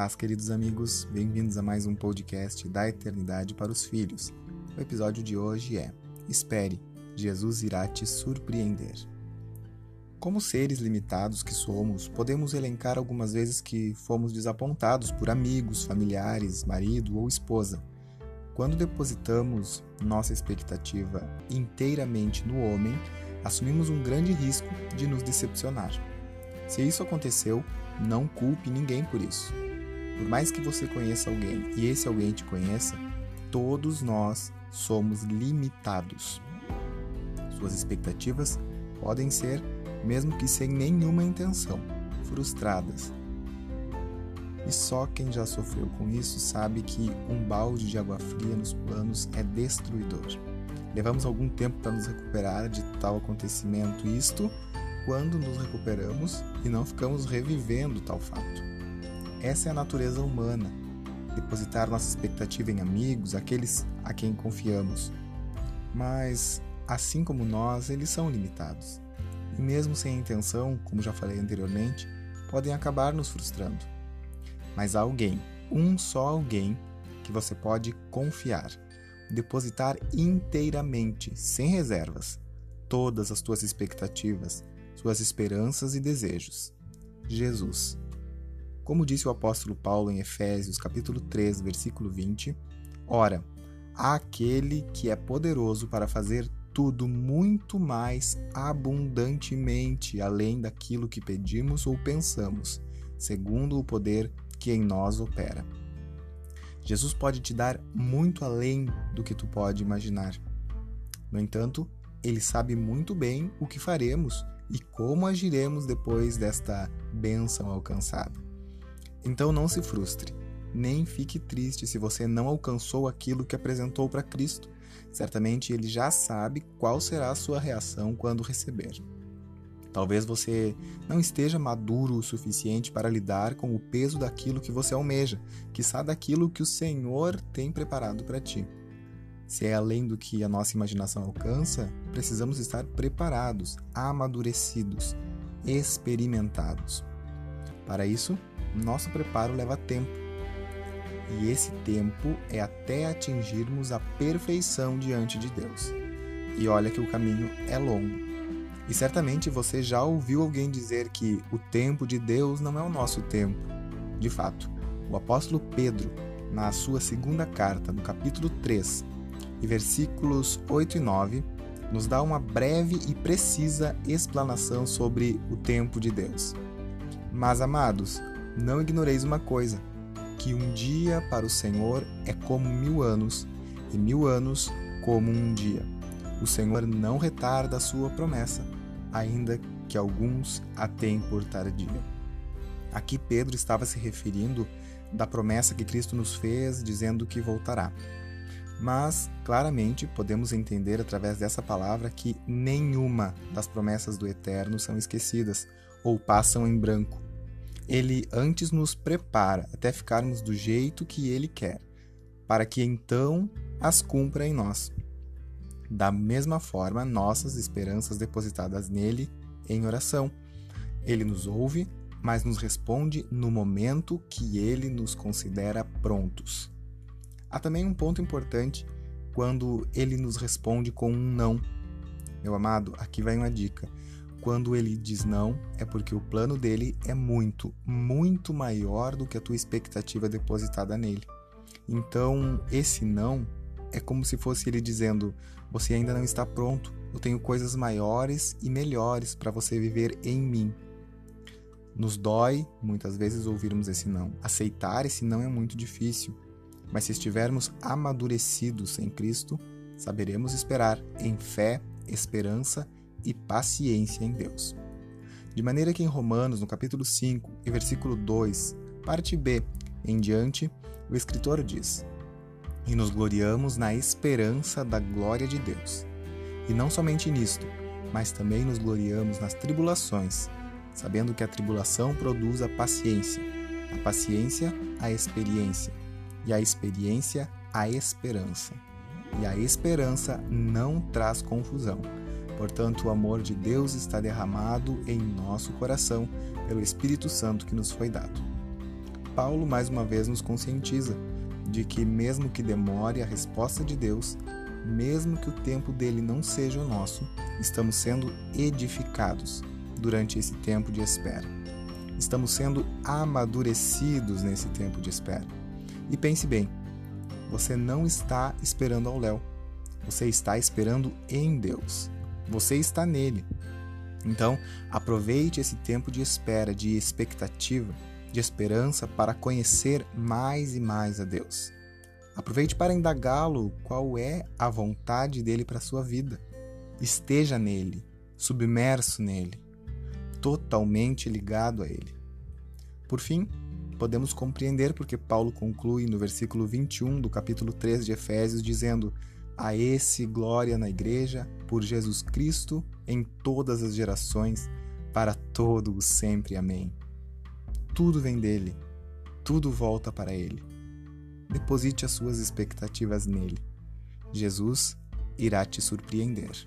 paz, queridos amigos. Bem-vindos a mais um podcast da Eternidade para os Filhos. O episódio de hoje é Espere, Jesus irá te surpreender. Como seres limitados que somos, podemos elencar algumas vezes que fomos desapontados por amigos, familiares, marido ou esposa. Quando depositamos nossa expectativa inteiramente no homem, assumimos um grande risco de nos decepcionar. Se isso aconteceu, não culpe ninguém por isso. Por mais que você conheça alguém e esse alguém te conheça, todos nós somos limitados. Suas expectativas podem ser, mesmo que sem nenhuma intenção, frustradas. E só quem já sofreu com isso sabe que um balde de água fria nos planos é destruidor. Levamos algum tempo para nos recuperar de tal acontecimento, isto quando nos recuperamos e não ficamos revivendo tal fato. Essa é a natureza humana, depositar nossa expectativa em amigos, aqueles a quem confiamos. Mas, assim como nós, eles são limitados. E mesmo sem intenção, como já falei anteriormente, podem acabar nos frustrando. Mas há alguém, um só alguém, que você pode confiar, depositar inteiramente, sem reservas, todas as tuas expectativas, suas esperanças e desejos. Jesus. Como disse o apóstolo Paulo em Efésios, capítulo 3, versículo 20, ora, há aquele que é poderoso para fazer tudo muito mais abundantemente além daquilo que pedimos ou pensamos, segundo o poder que em nós opera. Jesus pode te dar muito além do que tu pode imaginar. No entanto, ele sabe muito bem o que faremos e como agiremos depois desta bênção alcançada. Então não se frustre, nem fique triste se você não alcançou aquilo que apresentou para Cristo. Certamente ele já sabe qual será a sua reação quando receber. Talvez você não esteja maduro o suficiente para lidar com o peso daquilo que você almeja, que sabe daquilo que o Senhor tem preparado para ti. Se é além do que a nossa imaginação alcança, precisamos estar preparados, amadurecidos, experimentados. Para isso, nosso preparo leva tempo. E esse tempo é até atingirmos a perfeição diante de Deus. E olha que o caminho é longo. E certamente você já ouviu alguém dizer que o tempo de Deus não é o nosso tempo. De fato, o apóstolo Pedro, na sua segunda carta, no capítulo 3, e versículos 8 e 9 nos dá uma breve e precisa explanação sobre o tempo de Deus. Mas, amados, não ignoreis uma coisa: que um dia para o Senhor é como mil anos, e mil anos como um dia. O Senhor não retarda a sua promessa, ainda que alguns a tenham por tardia. Aqui Pedro estava se referindo da promessa que Cristo nos fez, dizendo que voltará. Mas, claramente, podemos entender através dessa palavra que nenhuma das promessas do Eterno são esquecidas ou passam em branco. Ele antes nos prepara até ficarmos do jeito que ele quer, para que então as cumpra em nós. Da mesma forma, nossas esperanças depositadas nele em oração. Ele nos ouve, mas nos responde no momento que ele nos considera prontos. Há também um ponto importante quando ele nos responde com um não. Meu amado, aqui vai uma dica. Quando ele diz não, é porque o plano dele é muito, muito maior do que a tua expectativa depositada nele. Então, esse não é como se fosse ele dizendo: Você ainda não está pronto, eu tenho coisas maiores e melhores para você viver em mim. Nos dói muitas vezes ouvirmos esse não. Aceitar esse não é muito difícil mas se estivermos amadurecidos em Cristo, saberemos esperar em fé, esperança e paciência em Deus. De maneira que em Romanos, no capítulo 5 e versículo 2, parte B em diante, o escritor diz: E nos gloriamos na esperança da glória de Deus. E não somente nisto, mas também nos gloriamos nas tribulações, sabendo que a tribulação produz a paciência, a paciência, a experiência, e a experiência a esperança. E a esperança não traz confusão. Portanto, o amor de Deus está derramado em nosso coração pelo Espírito Santo que nos foi dado. Paulo mais uma vez nos conscientiza de que, mesmo que demore a resposta de Deus, mesmo que o tempo dele não seja o nosso, estamos sendo edificados durante esse tempo de espera. Estamos sendo amadurecidos nesse tempo de espera. E pense bem, você não está esperando ao Léo, você está esperando em Deus. Você está nele. Então, aproveite esse tempo de espera, de expectativa, de esperança para conhecer mais e mais a Deus. Aproveite para indagá-lo qual é a vontade dele para a sua vida. Esteja nele, submerso nele, totalmente ligado a ele. Por fim, podemos compreender porque Paulo conclui no versículo 21 do capítulo 3 de Efésios dizendo: A esse glória na igreja por Jesus Cristo em todas as gerações, para todo o sempre. Amém. Tudo vem dele, tudo volta para ele. Deposite as suas expectativas nele. Jesus irá te surpreender.